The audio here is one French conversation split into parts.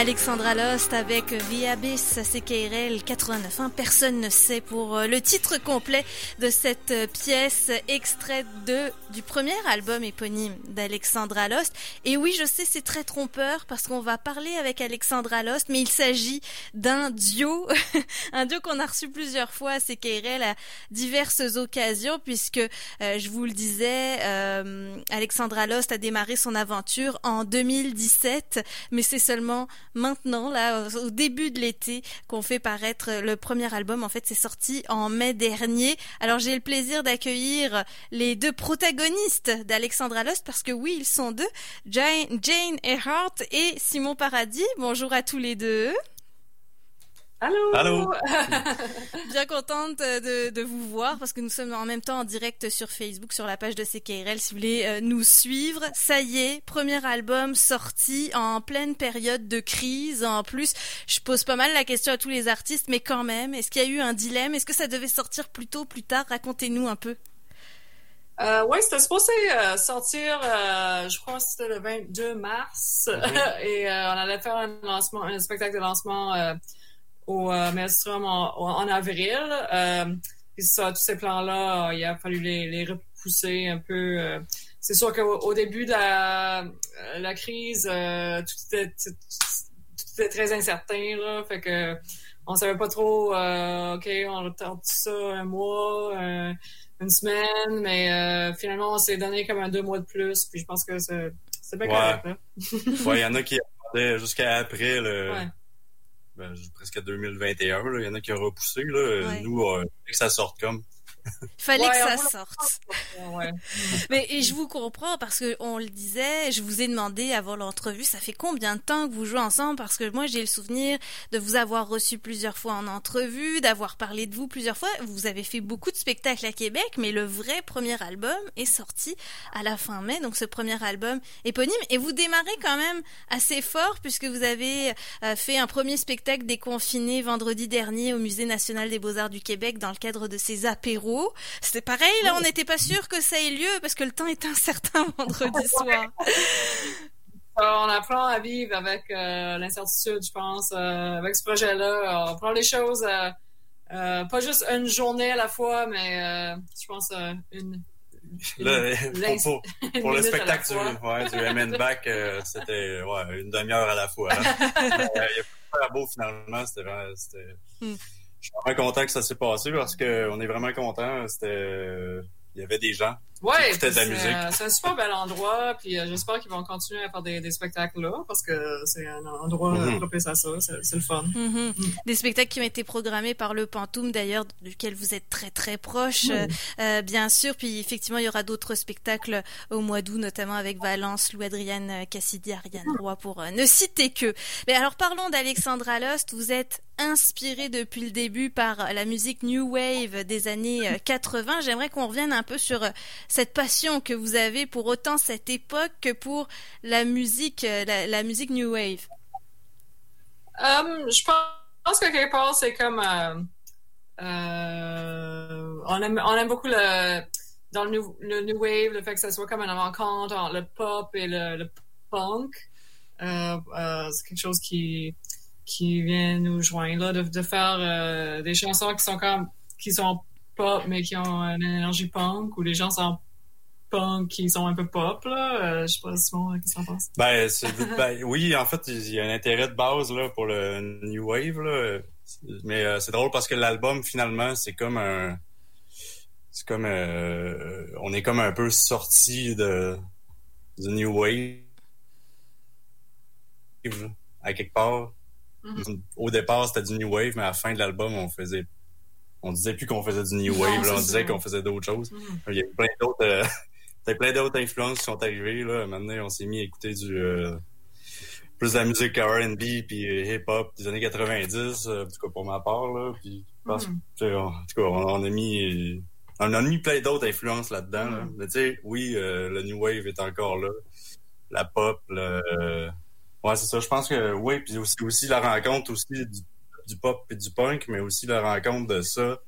Alexandra Lost avec The Abyss, CKRL 89. Personne ne sait pour euh, le titre complet de cette euh, pièce extraite de, du premier album éponyme d'Alexandra Lost. Et oui, je sais, c'est très trompeur parce qu'on va parler avec Alexandra Lost, mais il s'agit d'un duo, un duo qu'on a reçu plusieurs fois à CKRL à diverses occasions puisque, euh, je vous le disais, euh, Alexandra Lost a démarré son aventure en 2017, mais c'est seulement maintenant, là, au début de l'été, qu'on fait paraître le premier album. En fait, c'est sorti en mai dernier. Alors, j'ai le plaisir d'accueillir les deux protagonistes d'Alexandra Lost parce que oui, ils sont deux, Jane, Jane Earhart et Simon Paradis. Bonjour à tous les deux. Allô. Allô. Bien contente de, de, vous voir parce que nous sommes en même temps en direct sur Facebook, sur la page de CKRL. Si vous voulez euh, nous suivre, ça y est, premier album sorti en pleine période de crise. En plus, je pose pas mal la question à tous les artistes, mais quand même, est-ce qu'il y a eu un dilemme? Est-ce que ça devait sortir plus tôt, plus tard? Racontez-nous un peu. Euh, oui, c'était supposé euh, sortir, euh, je crois que c'était le 22 mars, mm-hmm. et euh, on allait faire un lancement, un spectacle de lancement au euh, Maelstrom en, en, avril. Euh, puis ça, tous ces plans-là, il a fallu les, les repousser un peu. Euh. c'est sûr qu'au au début de la, la crise, tout était, tout, était très incertain, là. Fait que on savait pas trop, OK, on retarde ça un mois, une semaine, mais finalement, on s'est donné comme un deux mois de plus. Puis je pense que c'est bien correct, là. ouais, il y en a qui attendaient jusqu'à après le... Ouais ben, presque 2021. Il y en a qui ont repoussé. Là. Nous, euh, que ça sorte comme. Il fallait que ça sorte. Mais et je vous comprends parce que on le disait, je vous ai demandé avant l'entrevue, ça fait combien de temps que vous jouez ensemble? Parce que moi j'ai le souvenir de vous avoir reçu plusieurs fois en entrevue, d'avoir parlé de vous plusieurs fois. Vous avez fait beaucoup de spectacles à Québec, mais le vrai premier album est sorti à la fin mai, donc ce premier album éponyme. Et vous démarrez quand même assez fort puisque vous avez euh, fait un premier spectacle déconfiné vendredi dernier au Musée national des beaux-arts du Québec dans le cadre de ses apéros c'était pareil, là, on n'était pas sûr que ça ait lieu parce que le temps est incertain vendredi soir. on apprend à vivre avec euh, l'incertitude, je pense, euh, avec ce projet-là. On prend les choses, euh, pas juste une journée à la fois, mais je pense une, pour, le spectacle du, ouais, du MN Back, c'était ouais, une demi-heure à la fois. Hein. il a pas beau finalement, c'était. Je suis vraiment content que ça s'est passé parce qu'on est vraiment content. C'était il y avait des gens ouais, qui de la musique. c'est un super bel endroit, puis euh, j'espère qu'ils vont continuer à faire des, des spectacles là, parce que c'est un endroit mm propice à ça, c'est le fun. Mm-hmm. Mm. Des spectacles qui ont été programmés par le Pantoum, d'ailleurs, duquel vous êtes très très proche, euh, euh, bien sûr. Puis effectivement, il y aura d'autres spectacles au mois d'août, notamment avec Valence, Lou Adrienne Cassidy, Ariane Roy, pour ne citer que. Mais alors parlons d'Alexandra Lost. Vous êtes inspiré depuis le début par la musique New Wave des années 80. J'aimerais qu'on revienne un peu sur cette passion que vous avez pour autant cette époque que pour la musique, euh, la, musique New Wave? Um, je pense que quelque part, c'est comme. Euh, euh, on, aime, beaucoup le. Dans le new, Wave, le fait que ça soit comme une rencontre entre le pop et le, punk. c'est quelque chose qui, qui vient nous joindre, là, de, faire des chansons qui sont comme qui sont pop, mais qui ont une énergie punk, où les gens sont punk qui sont un peu pop, là. Euh, je sais pas, Simon, qu'est-ce que t'en penses? Ben, ben, oui, en fait, il y a un intérêt de base, là, pour le New Wave, là. Mais euh, c'est drôle parce que l'album, finalement, c'est comme un... C'est comme... Euh, on est comme un peu sorti de... du New Wave. À quelque part. Mm-hmm. Au départ, c'était du New Wave, mais à la fin de l'album, on faisait on disait plus qu'on faisait du new wave, là, on disait qu'on faisait d'autres choses. Mm. Il y a plein d'autres euh, plein d'autres influences qui sont arrivées là. Maintenant, on s'est mis à écouter du euh, plus de la musique R&B puis euh, hip-hop des années 90, en tout cas pour ma part là. Puis mm. en tout cas, on, a mis on a mis plein d'autres influences là-dedans. Là. Mm. Mais tu sais, oui, le new wave est encore là, la pop, le, ouais c'est ça. Je pense que oui, puis aussi aussi la rencontre aussi du du pop et du punk, mais aussi la rencontre de ça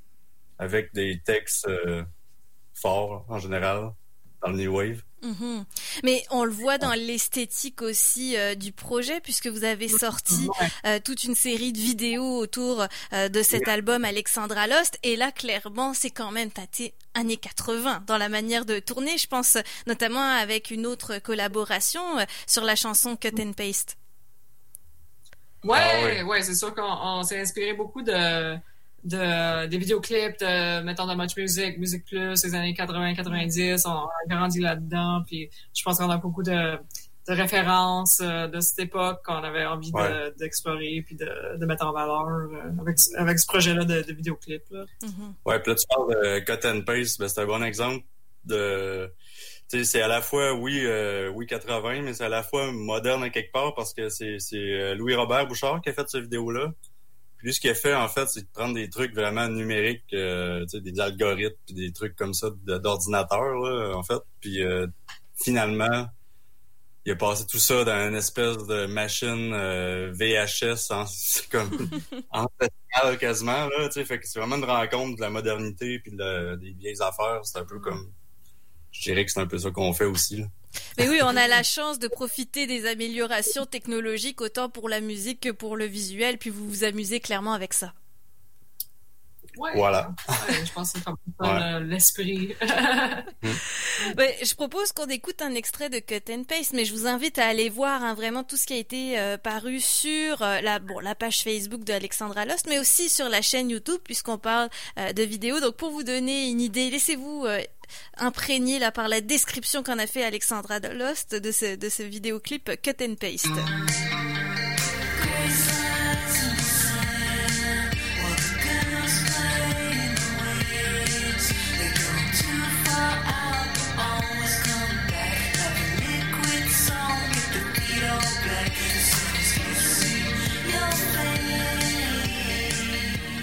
avec des textes euh, forts en général dans le New Wave. Mhm. Mais on le voit dans l'esthétique aussi euh, du projet, puisque vous avez sorti euh, toute une série de vidéos autour euh, de cet album Alexandra Lost. Et là, clairement, c'est quand même tâté années 80 dans la manière de tourner. Je pense notamment avec une autre collaboration sur la chanson Cut and Paste. Ouais, ah ouais, c'est sûr qu'on s'est inspiré beaucoup de de, des vidéoclips de, mettons, de Much Music, Music Plus, les années 80-90. On a grandi là-dedans. Puis je pense qu'on a beaucoup de, de références euh, de cette époque qu'on avait envie d'explorer puis de, de, mettre en valeur euh, avec, avec ce projet-là de, de vidéoclip. Là. Mm-hmm. Ouais, puis là, tu parles de Cut and Paste. Ben, c'est un bon exemple de c'est à la fois oui euh, oui 80 mais c'est à la fois moderne à quelque part parce que c'est c'est Louis Robert Bouchard qui a fait cette vidéo là lui, ce qu'il a fait, en fait, c'est de prendre des trucs vraiment numériques, euh, des algorithmes, puis des trucs comme ça d'ordinateur, en fait. Puis euh, finalement, il a passé tout ça dans une espèce de machine euh, VHS, en, comme en quasiment, là, tu sais. Fait que c'est vraiment une rencontre de la modernité puis des vieilles affaires. C'est un peu comme... Je dirais que c'est un peu ça qu'on fait aussi, là. Mais oui, on a la chance de profiter des améliorations technologiques autant pour la musique que pour le visuel, puis vous vous amusez clairement avec ça. voilà. je pense que c'est comme l'esprit. je propose qu'on écoute un extrait de Cut and Paste, mais je vous invite à aller voir hein, vraiment tout ce qui a été euh, paru sur euh, la, bon, la page Facebook de Alexandra Lost, mais aussi sur la chaîne YouTube, puisqu'on parle euh, de vidéos. Donc pour vous donner une idée, laissez-vous imprégné là par la description qu'en a fait Alexandra Lost de ce, de ce vidéoclip Cut and Paste.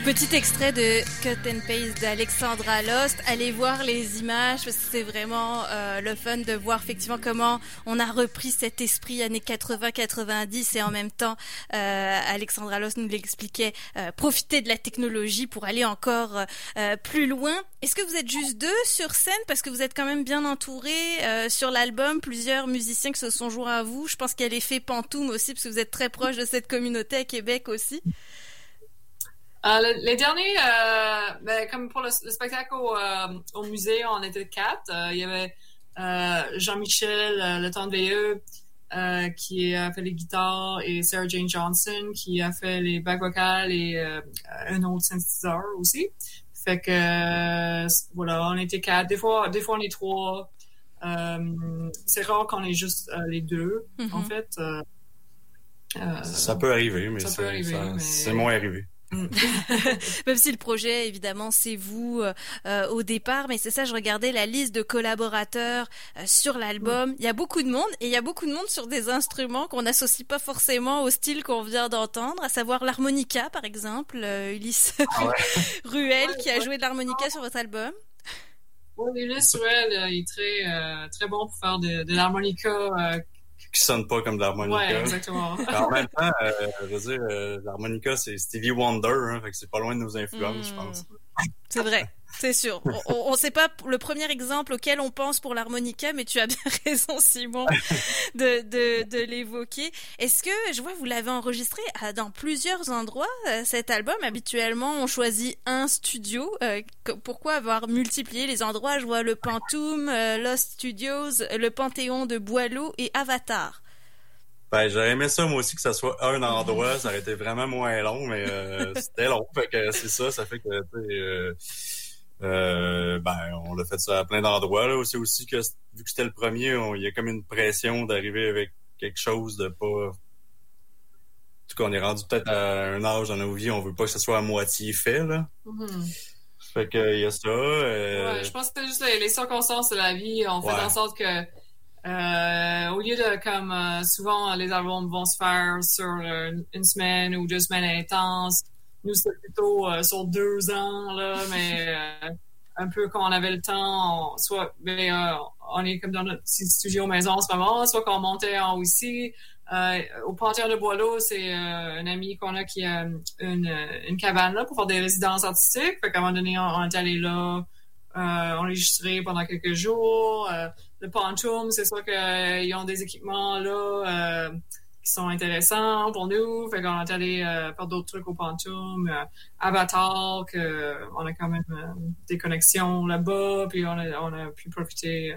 Petit extrait de Cut and Paste d'Alexandra Lost. Allez voir les images parce que c'est vraiment euh, le fun de voir effectivement comment on a repris cet esprit années 80-90 et en même temps euh, Alexandra Lost nous l'expliquait, euh, profiter de la technologie pour aller encore euh, plus loin. Est-ce que vous êtes juste deux sur scène? Parce que vous êtes quand même bien entouré sur l'album, plusieurs musiciens qui se sont joints à vous. Je pense qu'il y a l'effet Pantoum aussi parce que vous êtes très proche de cette communauté à Québec aussi. Euh, les derniers, euh, ben, comme pour le, spectacle au, euh, au, musée, on était quatre. il y avait Jean-Michel Le Temps de qui a fait les guitares et Sarah Jane Johnson qui a fait les back vocales et un autre synthétiseur aussi. Fait que voilà, on était quatre. Des fois, des fois on est trois. c'est rare qu'on est juste les deux, en mm-hmm. fait. ça peut arriver, mais c'est moins arrivé. Même si le projet, évidemment, c'est vous euh, euh, au départ, mais c'est ça, je regardais la liste de collaborateurs euh, sur l'album. Il y a beaucoup de monde et il y a beaucoup de monde sur des instruments qu'on n'associe pas forcément au style qu'on vient d'entendre, à savoir l'harmonica, par exemple, Ulysse ah Ruel qui a joué de l'harmonica sur votre album. Oui, Ulysse Ruel, il est très, très bon pour faire de, de l'harmonica qui sonne pas comme de l'harmonica. Ouais, exactement. en même temps, euh, je veux dire, euh, l'harmonica, c'est Stevie Wonder, hein, fait que c'est pas loin de nos influences, je pense. Hmm. C'est vrai. C'est sûr. On ne sait pas le premier exemple auquel on pense pour l'harmonica, mais tu as bien raison, Simon, de, de, de l'évoquer. Est-ce que, je vois, vous l'avez enregistré dans plusieurs endroits, euh, cet album? Habituellement, on choisit un studio. pourquoi avoir multiplié les endroits? Je vois le Pantoum, Lost Studios, le Panthéon de Boileau et Avatar. Ben, j'aurais aimé ça, moi aussi, que ça soit un endroit. Ça aurait été vraiment moins long, mais euh, c'était long. Fait que c'est ça, ça fait que, euh, ben, on l'a fait ça à plein d'endroits. C'est aussi que, vu que c'était le premier, il y a comme une pression d'arriver avec quelque chose de pas... En tout cas, on est rendu peut-être à un âge dans nos vies, on veut pas que ce soit à moitié fait, là. Mm-hmm. Fait que, il y a ça. Euh, ouais, je pense que c'est juste les, circonstances de la vie ont fait en sorte que euh, au lieu de comme souvent les albums vont se faire sur une semaine ou deux semaines intenses, nous c'était plutôt sur deux ans là, mais un peu quand on avait le temps, soit ben, on est comme dans notre studio maison en ce moment, soit qu'on montait en ici. au Panthéon de Boileau, c'est un ami qu'on a qui a une, une, cabane là pour faire des résidences artistiques. Fait qu'à un moment donné, on, est allé là, enregistrer pendant quelques jours. le Pontoon, c'est sûr qu'ils ont des équipements là qui sont intéressants pour nous. Fait qu'on est allé faire d'autres trucs au Pontoon. Avatar, que on a quand même des connexions là-bas, puis on a, on a pu profiter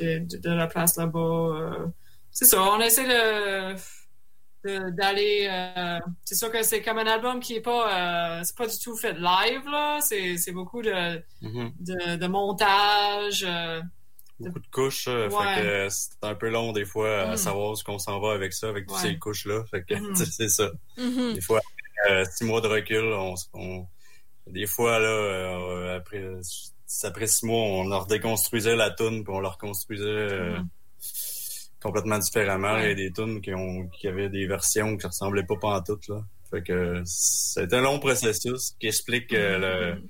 de, de, la place là-bas. c'est ça, on essaie de d'aller euh, c'est sûr que c'est comme un album qui est pas euh, c'est pas du tout fait live là c'est, c'est beaucoup de, mm-hmm. de, de, montage euh, beaucoup de, couches fait que c'est un peu long des fois à mm. savoir ce qu'on s'en va avec ça avec toutes ces couches là fait que mm-hmm. c'est ça mm-hmm. des fois six mois de recul on, des fois là après après six mois on leur déconstruisait la tune puis on leur reconstruisait complètement différemment. Il y a des tunes qui, ont, qui avaient des versions qui ressemblaient pas pas en toutes. Là. Fait que c'est un long processus qui explique euh, le,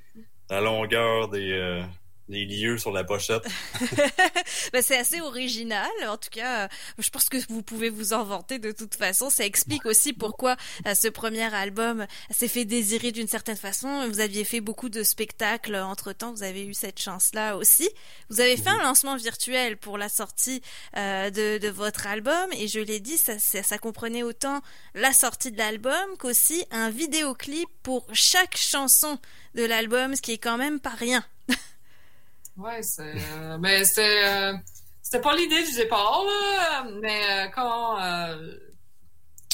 la longueur des, des lieux sur la pochette. ben, c'est assez original. En tout cas, je pense que vous pouvez vous en vanter de toute façon. Ça explique aussi pourquoi euh, ce premier album s'est fait désirer d'une certaine façon. Vous aviez fait beaucoup de spectacles entre temps. Vous avez eu cette chance-là aussi. Vous avez fait un lancement virtuel pour la sortie euh, de, de, votre album. Et je l'ai dit, ça, ça, ça comprenait autant la sortie de l'album qu'aussi un vidéoclip pour chaque chanson de l'album, ce qui est quand même pas rien. Ouais, c'est. Euh, mais c'était. Euh, c'était pas l'idée du départ, là, mais euh, quand.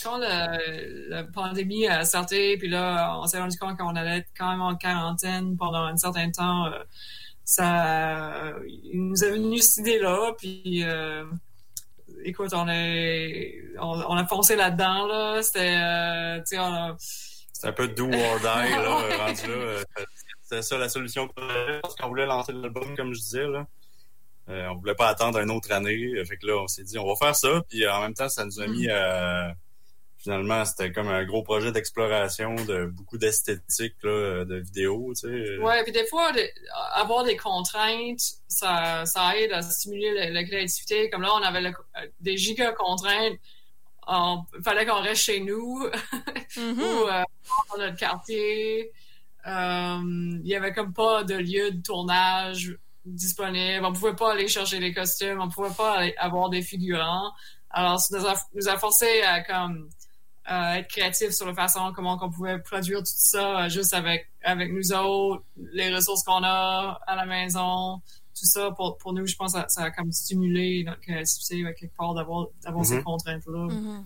quand la pandémie a sorti, puis là, on s'est rendu compte qu'on allait être quand même en quarantaine pendant un certain temps, ça. il nous est venu cette idée-là, puis. écoute, on, est, on, a foncé là-dedans, là. C'était. tu sais, on C'est un peu do or die, là, rendu là. C'était ça la solution qu'on avait parce qu'on voulait lancer l'album, comme je disais. Là. Euh, on voulait pas attendre une autre année. Fait que là, on s'est dit, on va faire ça. Puis en même temps, ça nous a mis mm. Finalement, c'était comme un gros projet d'exploration de beaucoup d'esthétique, de vidéos, tu sais. Ouais, puis des fois, avoir des contraintes, ça, ça aide à stimuler la, créativité. Comme là, on avait des giga contraintes. Il fallait qu'on reste chez nous mm-hmm. ou euh, dans notre quartier. Euh, il y avait comme pas de lieu de tournage disponible. On pouvait pas aller chercher les costumes. On pouvait pas avoir des figurants. Alors, ça nous a, forcé à comme être créatifs sur la façon comment on pouvait produire tout ça euh, juste avec avec nous autres, les ressources qu'on a à la maison, tout ça pour, pour nous, je pense que ça, a comme stimulé notre créativité quelque part d'avoir d'avoir ces mm-hmm. contraintes là. Mm-hmm.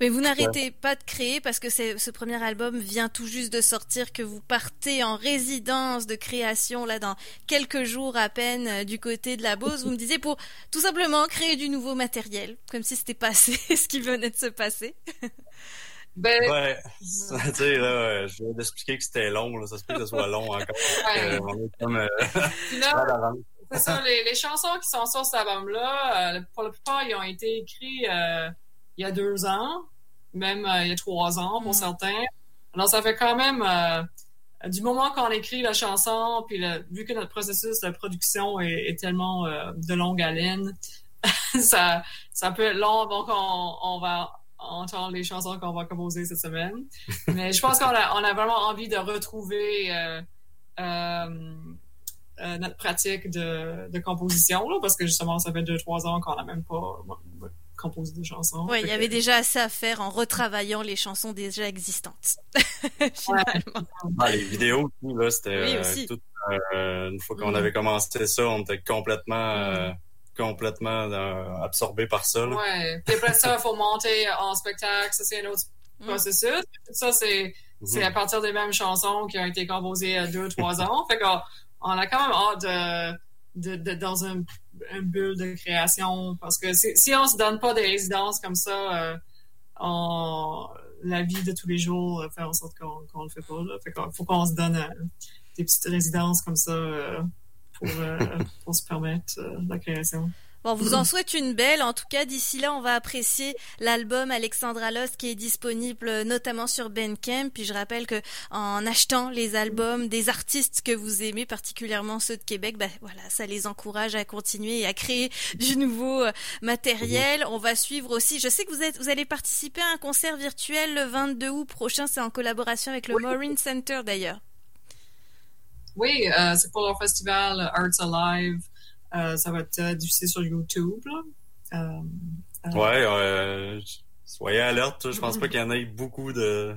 Mais vous n'arrêtez pas de créer parce que ce premier album vient tout juste de sortir, que vous partez en résidence de création là dans quelques jours à peine euh, du côté de la Beauce. Vous me disiez pour tout simplement créer du nouveau matériel, comme si c'était passé ce qui venait de se passer. Ben... Ouais, tu sais, là, je viens d'expliquer que c'était long, là. ça se peut que ce soit long encore. Ouais. on est comme, euh... c'est ça, les, les, chansons qui sont sur cet album-là, euh, pour la plupart, ils ont été écrits euh, il y a deux ans, même euh, il y a trois ans pour mm. certains. Alors, ça fait quand même euh, du moment qu'on écrit la chanson, puis vu que notre processus de production est, tellement euh, de longue haleine, ça, ça peut être long, donc on, on va entendre les chansons qu'on va composer cette semaine. Mais je pense qu'on a, on a vraiment envie de retrouver notre pratique de, de composition, là, parce que justement, ça fait deux, trois ans qu'on n'a même pas composer des chansons. Oui, il y avait déjà assez à faire en retravaillant les chansons déjà existantes. Finalement. les vidéos, là, c'était oui, euh, euh, une fois qu'on mm. avait commencé ça, on était complètement. Mm. Euh, complètement absorbé par ça. Là. Ouais. Puis après ça, il faut monter en spectacle. Ça, c'est un autre mm. processus. Ça, c'est c'est à partir des mêmes chansons qui ont été composées il y a deux, trois ans. Fait qu'on on a quand même hâte de de, de, dans un, un, bulle de création. Parce que si on se donne pas des résidences comme ça, euh, la vie de tous les jours fait en sorte qu'on ne le fait pas. Là. Fait faut qu'on se donne euh, des petites résidences comme ça euh, pour, euh, pour se permettre la création. Bon, vous en souhaite une belle. En tout cas, d'ici là, on va apprécier l'album Alexandra Lost qui est disponible notamment sur Bandcamp. Puis je rappelle que en achetant les albums des artistes que vous aimez, particulièrement ceux de Québec, bah, voilà, ça les encourage à continuer et à créer du nouveau euh, matériel. On va suivre aussi. Je sais que vous êtes, vous allez participer à un concert virtuel le 22 août prochain. C'est en collaboration avec le Maureen Center d'ailleurs. Oui, euh, c'est pour le festival Arts Alive. Ça va être diffusé sur YouTube. ouais, soyez alerte. Je pense pas qu'il y en ait beaucoup de.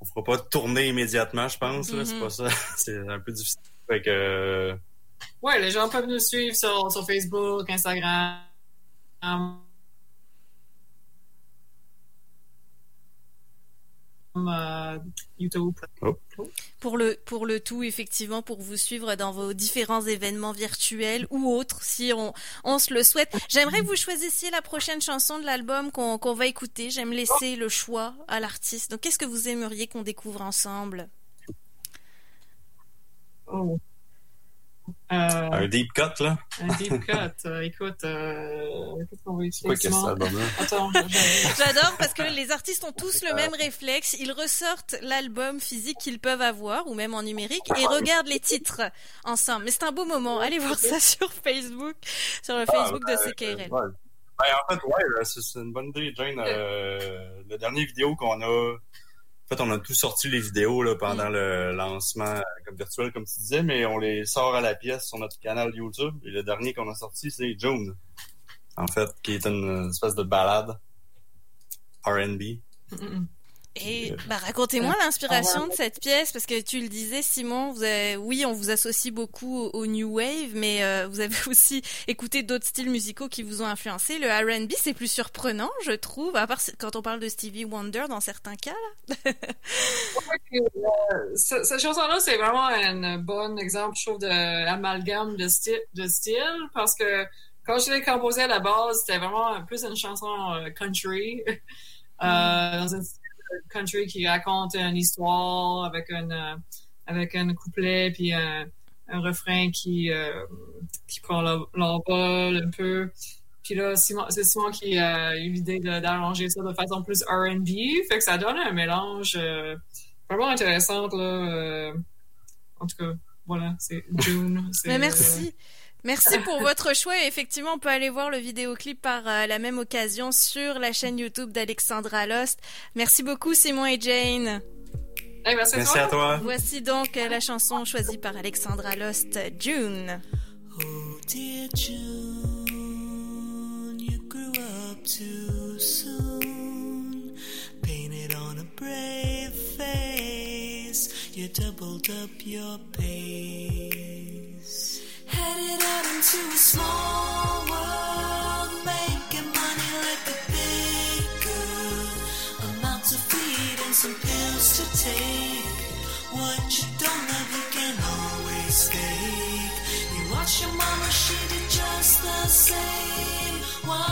On fera pas tourner immédiatement, je pense. C'est pas ça. C'est un peu difficile. Fait que. Ouais, les gens peuvent nous suivre sur, sur Facebook, Instagram. Euh, YouTube. Oh. Pour le pour le tout effectivement pour vous suivre dans vos différents événements virtuels ou autres si on on se le souhaite. J'aimerais que vous choisissiez la prochaine chanson de l'album qu'on qu'on va écouter. J'aime laisser le choix à l'artiste. Donc qu'est-ce que vous aimeriez qu'on découvre ensemble? Oh. Euh, un deep cut, là? Un deep cut. Euh, écoute, euh, qu'est-ce qu'on va utiliser? Attends, J'adore parce que les artistes ont tous le même réflexe. Ils ressortent l'album physique qu'ils peuvent avoir, ou même en numérique, et regardent les titres ensemble. Mais c'est un beau moment. Allez voir ça sur Facebook, sur le Facebook de CKRL. Ben, en fait, ouais, c'est une bonne idée, Jane. Euh, la dernière vidéo qu'on a fait, on a tout sorti les vidéos là, pendant mm. le lancement euh, comme virtuel, comme tu disais, mais on les sort à la pièce sur notre canal YouTube. Et le dernier qu'on a sorti, c'est June, en fait, qui est une espèce de balade R&B. Et bah, racontez-moi l'inspiration de cette pièce, parce que tu le disais, Simon, vous avez, oui, on vous associe beaucoup au, New Wave, mais euh, vous avez aussi écouté d'autres styles musicaux qui vous ont influencé. Le R&B, c'est plus surprenant, je trouve, à part quand on parle de Stevie Wonder dans certains cas. Là. Euh, cette chanson-là, c'est vraiment un bon exemple, je trouve, d'amalgame de, style, de style, parce que quand je l'ai composé à la base, c'était vraiment plus une chanson euh, country. Mm. dans un country qui raconte une histoire avec un euh, avec un couplet puis un, un refrain qui euh, qui prend l'envol un peu. Puis là, c'est Simon qui a eu l'idée d'arranger ça de façon plus R&B, fait que ça donne un mélange euh, vraiment intéressant là. en tout cas, voilà, c'est June. Mais merci. Merci pour votre choix. Et effectivement, on peut aller voir le vidéoclip par euh, la même occasion sur la chaîne YouTube d'Alexandra Lost. Merci beaucoup, Simon et Jane. merci, à toi. Voici donc euh, la chanson choisie par Alexandra Lost, June. Oh dear June, you grew up too soon. Painted on a brave face, you doubled up your pace. Watch your mama, she did just the same. While